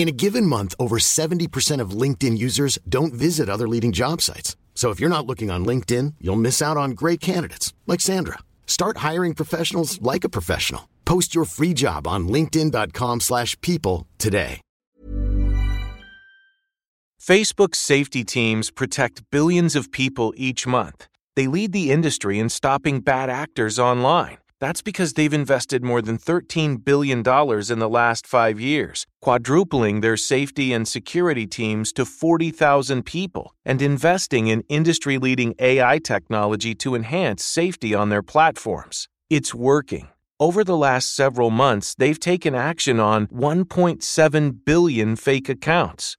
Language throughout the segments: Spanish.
In a given month, over 70% of LinkedIn users don't visit other leading job sites. So if you're not looking on LinkedIn, you'll miss out on great candidates like Sandra. Start hiring professionals like a professional. Post your free job on linkedin.com/people today. Facebook's safety teams protect billions of people each month. They lead the industry in stopping bad actors online. That's because they've invested more than $13 billion in the last five years, quadrupling their safety and security teams to 40,000 people, and investing in industry leading AI technology to enhance safety on their platforms. It's working. Over the last several months, they've taken action on 1.7 billion fake accounts.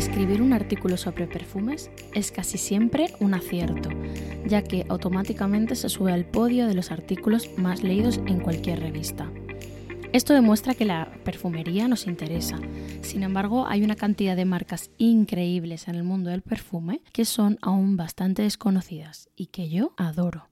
Escribir un artículo sobre perfumes es casi siempre un acierto, ya que automáticamente se sube al podio de los artículos más leídos en cualquier revista. Esto demuestra que la perfumería nos interesa. Sin embargo, hay una cantidad de marcas increíbles en el mundo del perfume que son aún bastante desconocidas y que yo adoro.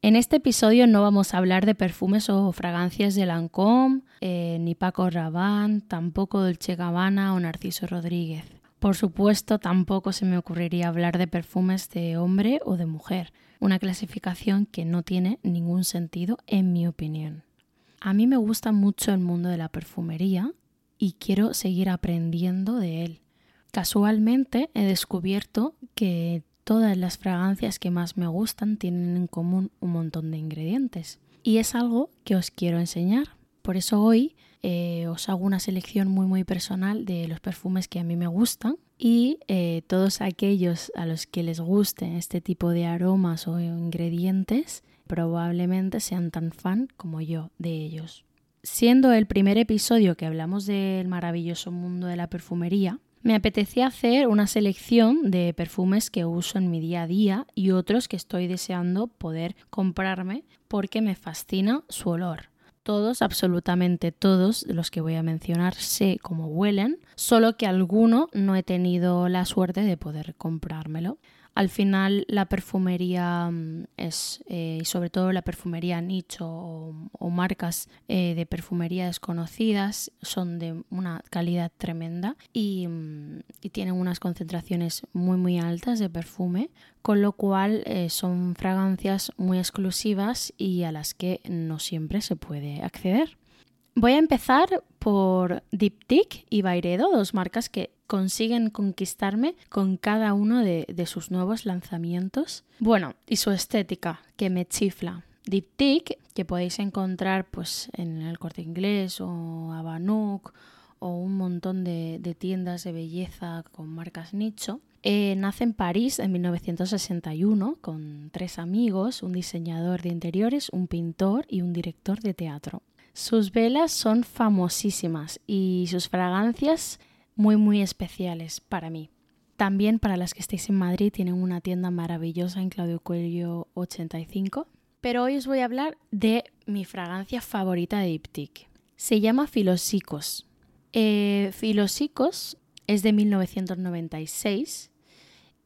En este episodio no vamos a hablar de perfumes o fragancias de Lancôme, eh, ni Paco Rabanne, tampoco Dolce Gabbana o Narciso Rodríguez. Por supuesto, tampoco se me ocurriría hablar de perfumes de hombre o de mujer, una clasificación que no tiene ningún sentido en mi opinión. A mí me gusta mucho el mundo de la perfumería y quiero seguir aprendiendo de él. Casualmente he descubierto que todas las fragancias que más me gustan tienen en común un montón de ingredientes y es algo que os quiero enseñar. Por eso hoy eh, os hago una selección muy muy personal de los perfumes que a mí me gustan y eh, todos aquellos a los que les guste este tipo de aromas o ingredientes probablemente sean tan fan como yo de ellos. Siendo el primer episodio que hablamos del maravilloso mundo de la perfumería, me apetecía hacer una selección de perfumes que uso en mi día a día y otros que estoy deseando poder comprarme porque me fascina su olor. Todos, absolutamente todos los que voy a mencionar sé cómo huelen, solo que alguno no he tenido la suerte de poder comprármelo. Al final la perfumería mm, es, eh, y sobre todo la perfumería nicho o, marcas eh, de perfumería desconocidas, son de una calidad tremenda y, mm, y, tienen unas concentraciones muy muy altas de perfume, con lo cual eh, son fragancias muy exclusivas y a las que no siempre se puede acceder. Voy a empezar por Diptyque y Byredo, dos marcas que consiguen conquistarme con cada uno de, sus nuevos lanzamientos. Bueno, y su estética, que me chifla. Diptyque, que podéis encontrar pues, en el corte inglés o Abanuk o un montón de, tiendas de belleza con marcas nicho. Eh, nace en París en 1961 con tres amigos, un diseñador de interiores, un pintor y un director de teatro. Sus velas son famosísimas y sus fragancias muy muy especiales para mí. También para las que estéis en Madrid tienen una tienda maravillosa en Claudio Cuello 85. Pero hoy os voy a hablar de mi fragancia favorita de Diptyque. Se llama Filosicos. Eh, Filosicos es de 1996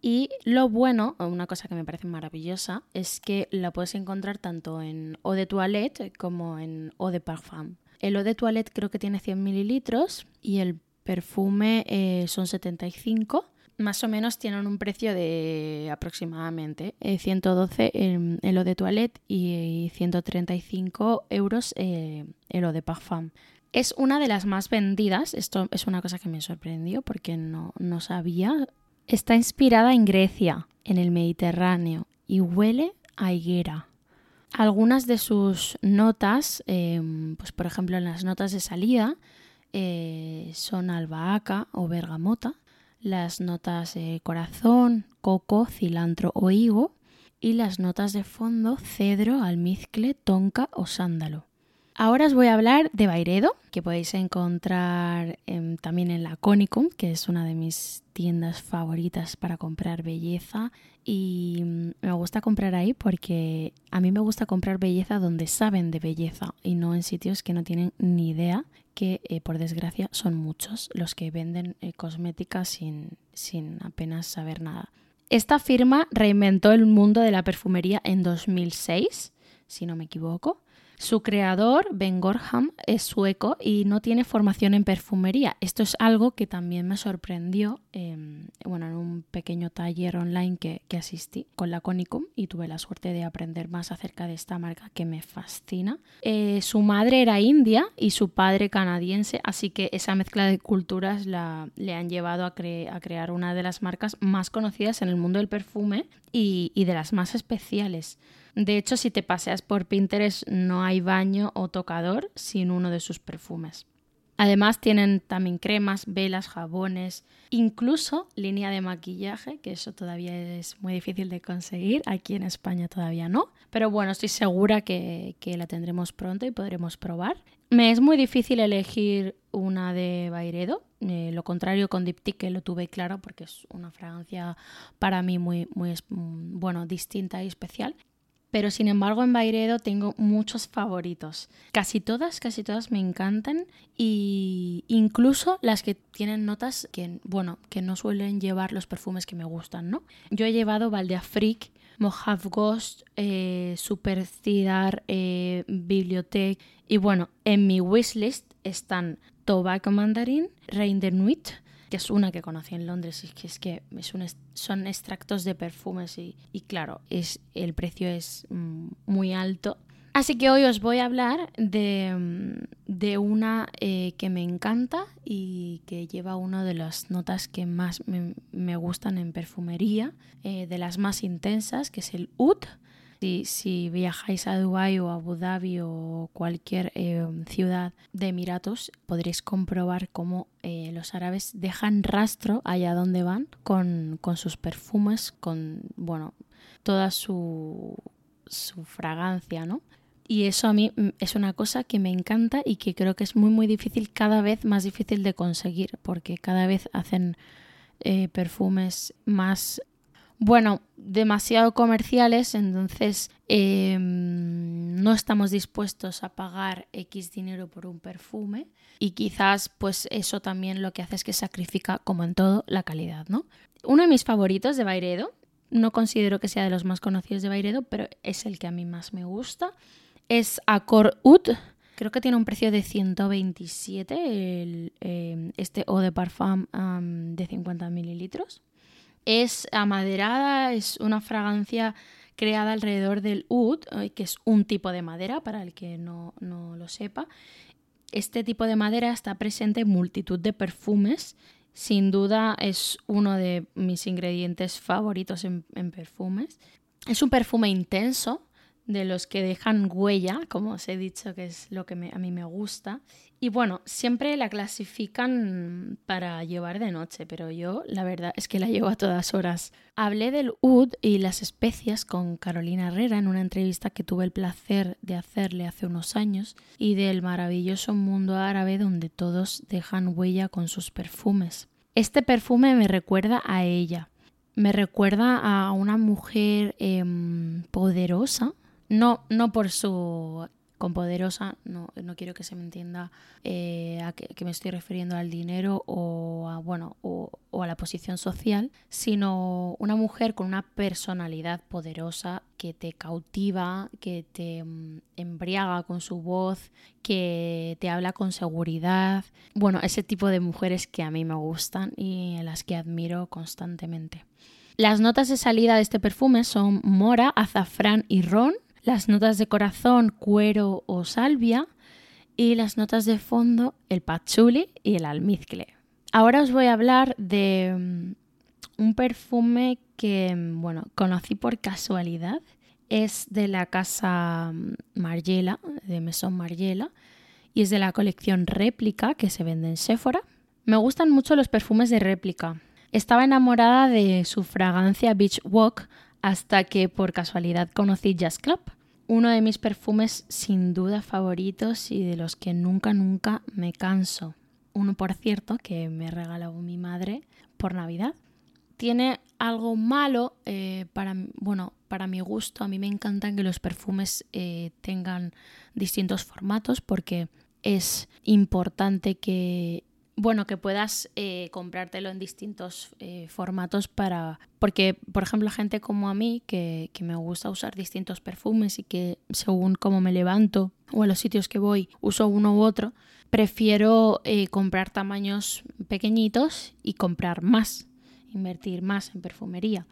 y lo bueno, una cosa que me parece maravillosa, es que la puedes encontrar tanto en eau de toilette como en eau de parfum. El eau de toilette creo que tiene 100 mililitros y el perfume eh, son 75. Más o menos tienen un precio de aproximadamente 112 eh, el, eau de toilette y 135 euros eh, el eau de parfum. Es una de las más vendidas, esto es una cosa que me sorprendió porque no, no sabía Está inspirada en Grecia, en el Mediterráneo, y huele a higuera. Algunas de sus notas, em, pues por ejemplo en las notas de salida, eh, son albahaca o bergamota, las notas de corazón, coco, cilantro o higo, y las notas de fondo, cedro, almizcle, tonka o sándalo. Ahora os voy a hablar de Bairedo, que podéis encontrar también en la Conicum, que es una de mis tiendas favoritas para comprar belleza. Y mm, me gusta comprar ahí porque a mí me gusta comprar belleza donde saben de belleza y no en sitios que no tienen ni idea, que eh, por desgracia son muchos los que venden eh, cosmética sin, sin apenas saber nada. Esta firma reinventó el mundo de la perfumería en 2006, si no me equivoco su creador, Ben Gorham, es sueco y no tiene formación en perfumería. Esto es algo que también me sorprendió em, bueno, en un pequeño taller online que, asistí con la Conicum y tuve la suerte de aprender más acerca de esta marca que me fascina. Eh, su madre era india y su padre canadiense, así que esa mezcla de culturas la, le han llevado a, crear una de las marcas más conocidas en el mundo del perfume y de las más especiales. De hecho, si te paseas por Pinterest no hay baño o tocador sin uno de sus perfumes. Además tienen también cremas, velas, jabones, incluso línea de maquillaje, que eso todavía es muy difícil de conseguir, aquí en España todavía no, pero bueno, estoy segura que, la tendremos pronto y podremos probar. Me es muy difícil elegir una de Bairedo, eh, lo contrario con Diptyque que lo tuve claro porque es una fragancia para mí muy, muy mm, bueno, distinta y especial pero sin embargo en Bairedo tengo muchos favoritos. Casi todas, casi todas me encantan y incluso las que tienen notas que, bueno, que no suelen llevar los perfumes que me gustan, ¿no? Yo he llevado Valdeafrique, Mojave Ghost, eh, Super Cidar, eh, y bueno, en mi wishlist están Tobacco Mandarin, Rein de Nuit, que es una que conocí en Londres y que es que son extractos de perfumes y, claro, es, el precio es mm, muy alto. Así que hoy os voy a hablar de, mm, una eh, que me encanta y que lleva una de las notas que más me, gustan en perfumería, eh, de las más intensas, que es el Oud si, viajáis a Dubái o a Abu Dhabi o cualquier eh, ciudad de Emiratos, podréis comprobar cómo eh, los árabes dejan rastro allá donde van con, sus perfumes, con bueno, toda su, fragancia, ¿no? Y eso a mí mm, es una cosa que me encanta y que creo que es muy muy difícil, cada vez más difícil de conseguir, porque cada vez hacen eh, perfumes más bueno, demasiado comerciales, entonces em, no estamos dispuestos a pagar X dinero por un perfume y quizás pues eso también lo que hace es que sacrifica, como en todo, la calidad, ¿no? Uno de mis favoritos de Bairedo, no considero que sea de los más conocidos de Bairedo, pero es el que a mí más me gusta, es Accor Oud. Creo que tiene un precio de 127 el, em, este eau de parfum de 50 mililitros. Es amaderada, es una fragancia creada alrededor del oud, eh, que es un tipo de madera, para el que no, lo sepa. Este tipo de madera está presente en multitud de perfumes. Sin duda es uno de mis ingredientes favoritos en, perfumes. Es un perfume intenso, de los que dejan huella, como os he dicho, que es lo que a mí me gusta. Y bueno, siempre la clasifican para llevar de noche, pero yo la verdad es que la llevo a todas horas. Hablé del oud y las especias con Carolina Herrera en una entrevista que tuve el placer de hacerle hace unos años y del maravilloso mundo árabe donde todos dejan huella con sus perfumes. Este perfume me recuerda a ella, me recuerda a una mujer em, poderosa, no, no por su Con poderosa no, no quiero que se me entienda eh, a que, me estoy refiriendo al dinero o a, bueno, o, a la posición social, sino una mujer con una personalidad poderosa que te cautiva, que te mm, embriaga con su voz, que te habla con seguridad. Bueno, ese tipo de mujeres que a mí me gustan y las que admiro constantemente. Las notas de salida de este perfume son mora, azafrán y ron las notas de corazón, cuero o salvia y las notas de fondo, el patchouli y el almizcle. Ahora os voy a hablar de mm, un perfume que, mm, bueno, conocí por casualidad. Es de la casa mm, Margiela, de Maison Margiela, y es de la colección réplica que se vende en Sephora. Me gustan mucho los perfumes de réplica. Estaba enamorada de su fragancia Beach Walk hasta que por casualidad conocí Jazz Club uno de mis perfumes sin duda favoritos y de los que nunca, nunca me canso. Uno, por cierto, que me regaló mi madre por Navidad. Tiene algo malo eh, para, bueno, para mi gusto. A mí me encantan que los perfumes eh, tengan distintos formatos porque es importante que bueno, que puedas eh, comprártelo en distintos eh, formatos para... Porque, por ejemplo, gente como a mí, que, me gusta usar distintos perfumes y que según cómo me levanto o a los sitios que voy uso uno u otro, prefiero eh, comprar tamaños pequeñitos y comprar más, invertir más en perfumería.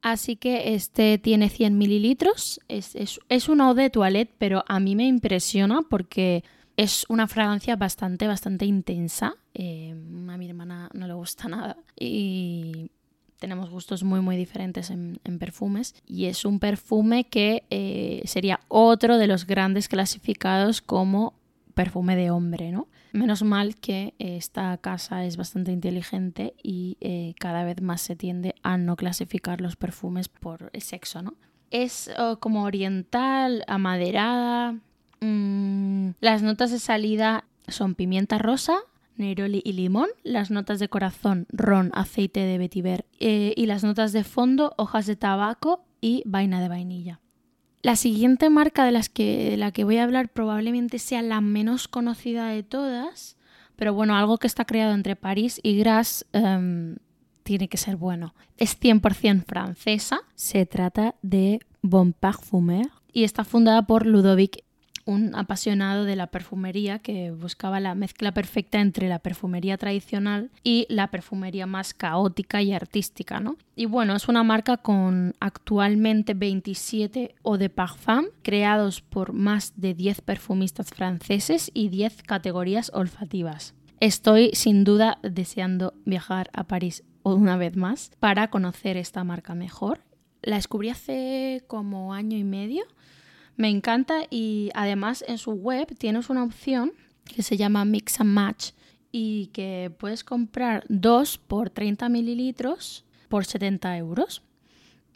Así que este tiene 100 mililitros, es, es, es eau de toilette, pero a mí me impresiona porque es una fragancia bastante, bastante intensa. Eh, a mi hermana no le gusta nada y tenemos gustos muy, muy diferentes en, perfumes. Y es un perfume que eh, sería otro de los grandes clasificados como perfume de hombre, ¿no? Menos mal que esta casa es bastante inteligente y eh, cada vez más se tiende a no clasificar los perfumes por sexo, ¿no? Es oh, como oriental, amaderada, Mm, las notas de salida son pimienta rosa, neroli y limón. Las notas de corazón, ron, aceite de vetiver. Eh, y las notas de fondo, hojas de tabaco y vaina de vainilla. La siguiente marca de, las que, la que voy a hablar probablemente sea la menos conocida de todas, pero bueno, algo que está creado entre París y Grasse em, tiene que ser bueno. Es 100% francesa, se trata de Bon Parfumeur y está fundada por Ludovic un apasionado de la perfumería que buscaba la mezcla perfecta entre la perfumería tradicional y la perfumería más caótica y artística, ¿no? Y bueno, es una marca con actualmente 27 eau de parfum creados por más de 10 perfumistas franceses y 10 categorías olfativas. Estoy sin duda deseando viajar a París una vez más para conocer esta marca mejor. La descubrí hace como año y medio me encanta y además en su web tienes una opción que se llama Mix and Match y que puedes comprar dos por 30 mililitros por 70 euros.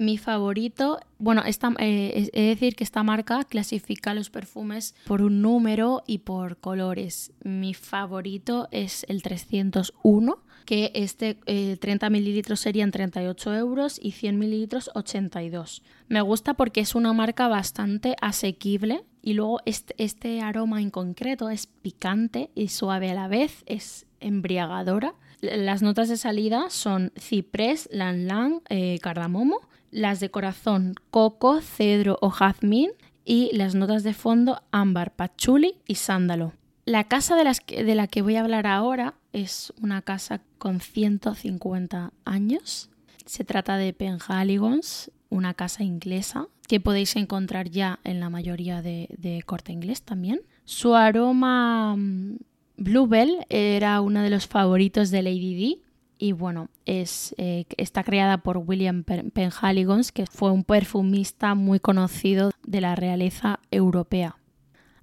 Mi favorito, bueno, eh, es decir que esta marca clasifica los perfumes por un número y por colores. Mi favorito es el 301 que este 30 eh, mililitros serían 38 euros y 100 mililitros 82. Me gusta porque es una marca bastante asequible y luego este, este aroma en concreto es picante y suave a la vez, es embriagadora. Las notas de salida son ciprés, lan lan, eh, cardamomo. Las de corazón, coco, cedro o jazmín. Y las notas de fondo, ámbar, pachuli y sándalo. La casa de, las de la que voy a hablar ahora es una casa con 150 años. Se trata de Penhaligons, una casa inglesa que podéis encontrar ya en la mayoría de, corte inglés también. Su aroma mm, Bluebell era uno de los favoritos de Lady D y bueno, es, eh, está creada por William Penhaligons, que fue un perfumista muy conocido de la realeza europea.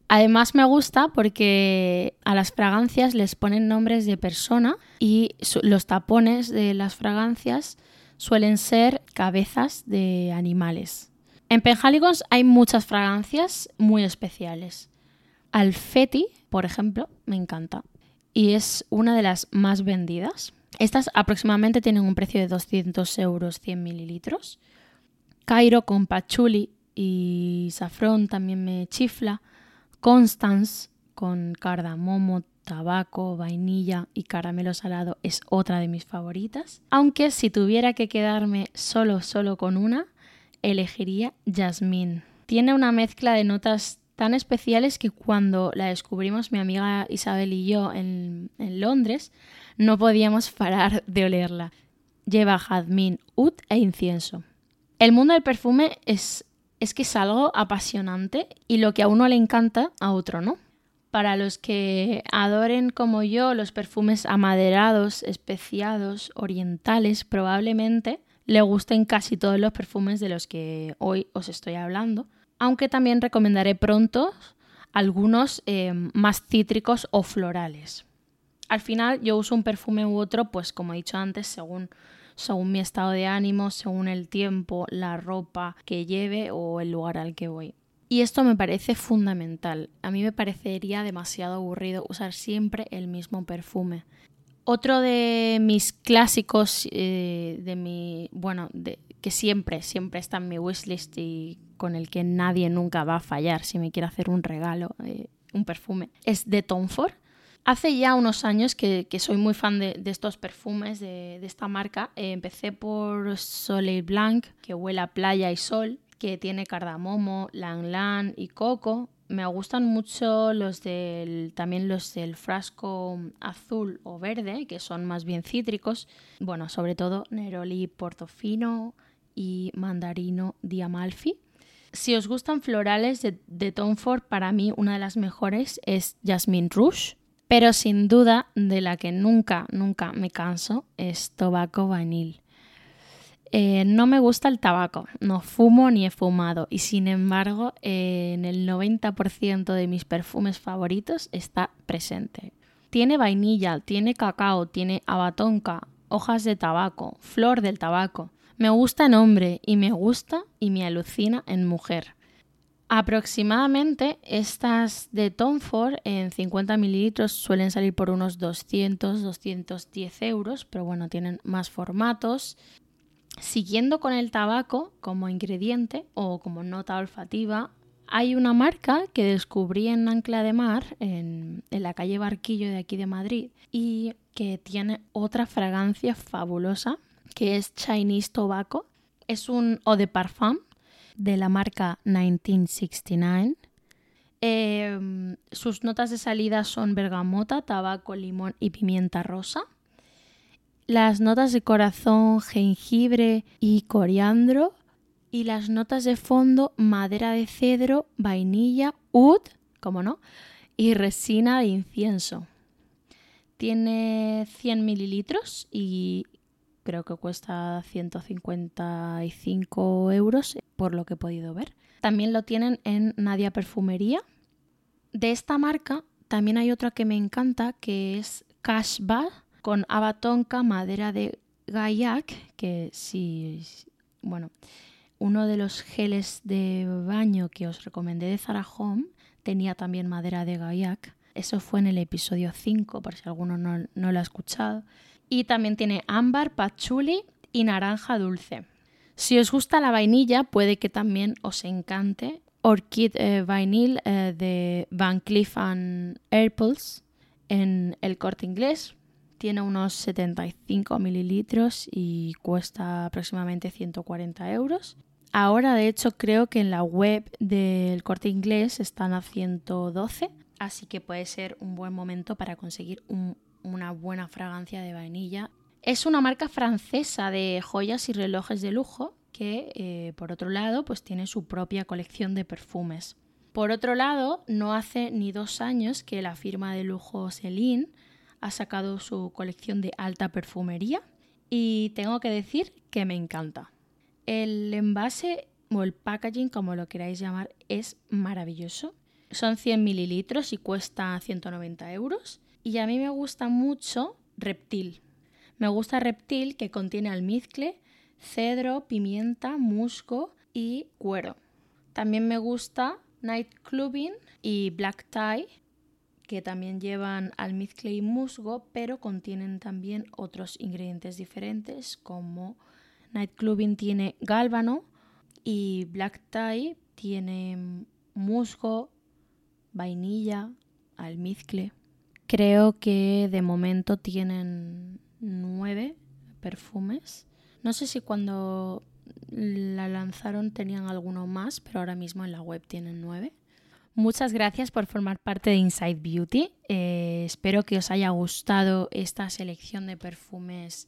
Además me gusta porque a las fragancias les ponen nombres de persona y los tapones de las fragancias suelen ser cabezas de animales. En Penhaligons hay muchas fragancias muy especiales. Alfeti, por ejemplo, me encanta y es una de las más vendidas. Estas aproximadamente tienen un precio de 200 euros 100 mililitros. Cairo con pachuli y safrón también me chifla Constance con cardamomo, tabaco, vainilla y caramelo salado es otra de mis favoritas. Aunque si tuviera que quedarme solo, solo con una, elegiría Jasmine. Tiene una mezcla de notas tan especiales que cuando la descubrimos mi amiga Isabel y yo en, Londres, no podíamos parar de olerla. Lleva jazmín, oud e incienso. El mundo del perfume es, es que es algo apasionante y lo que a uno le encanta, a otro no. Para los que adoren como yo los perfumes amaderados, especiados, orientales, probablemente le gusten casi todos los perfumes de los que hoy os estoy hablando, aunque también recomendaré pronto algunos eh, más cítricos o florales. Al final yo uso un perfume u otro, pues como he dicho antes, según, según mi estado de ánimo, según el tiempo, la ropa que lleve o el lugar al que voy. Y esto me parece fundamental. A mí me parecería demasiado aburrido usar siempre el mismo perfume. Otro de mis clásicos, eh, de mi, bueno, que siempre, siempre está en mi wishlist y con el que nadie nunca va a fallar si me quiere hacer un regalo, eh, un perfume, es de Tom Ford. Hace ya unos años que, soy muy fan de, estos perfumes de, esta marca. Eh, empecé por Soleil Blanc, que huele a playa y sol, que tiene cardamomo, lang y coco me gustan mucho los del también los del frasco azul o verde, que son más bien cítricos. Bueno, sobre todo Neroli Portofino y Mandarino di Amalfi. Si os gustan florales de, de Tom Ford, para mí una de las mejores es Jasmine Rouge, pero sin duda de la que nunca, nunca me canso es Tobacco Vanille. Eh, no me gusta el tabaco, no fumo ni he fumado y sin embargo eh, en el 90% de mis perfumes favoritos está presente. Tiene vainilla, tiene cacao, tiene abatonca, hojas de tabaco, flor del tabaco. Me gusta en hombre y me gusta y me alucina en mujer. Aproximadamente estas de Tom Ford en 50 mililitros suelen salir por unos 200-210 euros, pero bueno, tienen más formatos Siguiendo con el tabaco como ingrediente o como nota olfativa, hay una marca que descubrí en Ancla de Mar, en, la calle Barquillo de aquí de Madrid, y que tiene otra fragancia fabulosa, que es Chinese Tobacco. Es un eau de parfum de la marca 1969. Em, sus notas de salida son bergamota, tabaco, limón y pimienta rosa las notas de corazón, jengibre y coriandro y las notas de fondo, madera de cedro, vainilla, oud, como no, y resina de incienso. Tiene 100 mililitros y creo que cuesta 155 euros por lo que he podido ver. También lo tienen en Nadia Perfumería. De esta marca también hay otra que me encanta que es Cashbar con abatonca, madera de gaillac, que sí, bueno, uno de los geles de baño que os recomendé de Zara tenía también madera de gaillac. Eso fue en el episodio 5, por si alguno no, lo ha escuchado. Y también tiene ámbar, patchouli y naranja dulce. Si os gusta la vainilla, puede que también os encante Orchid eh, eh, de Van Cleef Airpulse en el corte inglés. Tiene unos 75 mililitros y cuesta aproximadamente 140 euros. Ahora, de hecho, creo que en la web del corte inglés están a 112, así que puede ser un buen momento para conseguir una buena fragancia de vainilla. Es una marca francesa de joyas y relojes de lujo que, eh, por otro lado, pues tiene su propia colección de perfumes. Por otro lado, no hace ni dos años que la firma de lujo Celine ha sacado su colección de alta perfumería y tengo que decir que me encanta. El envase o el packaging, como lo queráis llamar, es maravilloso. Son 100 mililitros y cuesta 190 euros. Y a mí me gusta mucho Reptil. Me gusta Reptil que contiene almizcle, cedro, pimienta, musgo y cuero. También me gusta Night Clubbing y Black Tie que también llevan almizcle y musgo, pero contienen también otros ingredientes diferentes, como Night Clubbing tiene gálbano y Black Tie tiene musgo, vainilla, almizcle. Creo que de momento tienen nueve perfumes. No sé si cuando la lanzaron tenían alguno más, pero ahora mismo en la web tienen nueve. Muchas gracias por formar parte de Inside Beauty. Eh, espero que os haya gustado esta selección de perfumes,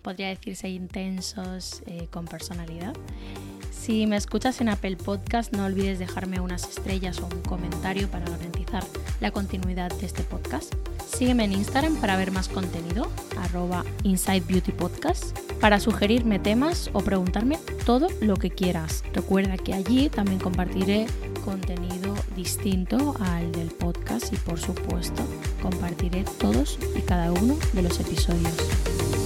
podría decirse intensos, eh, con personalidad. Si me escuchas en Apple Podcast, no olvides dejarme unas estrellas o un comentario para garantizar la continuidad de este podcast. Sígueme en Instagram para ver más contenido, arroba Inside Beauty Podcast, para sugerirme temas o preguntarme todo lo que quieras. Recuerda que allí también compartiré contenido distinto al del podcast y por supuesto compartiré todos y cada uno de los episodios.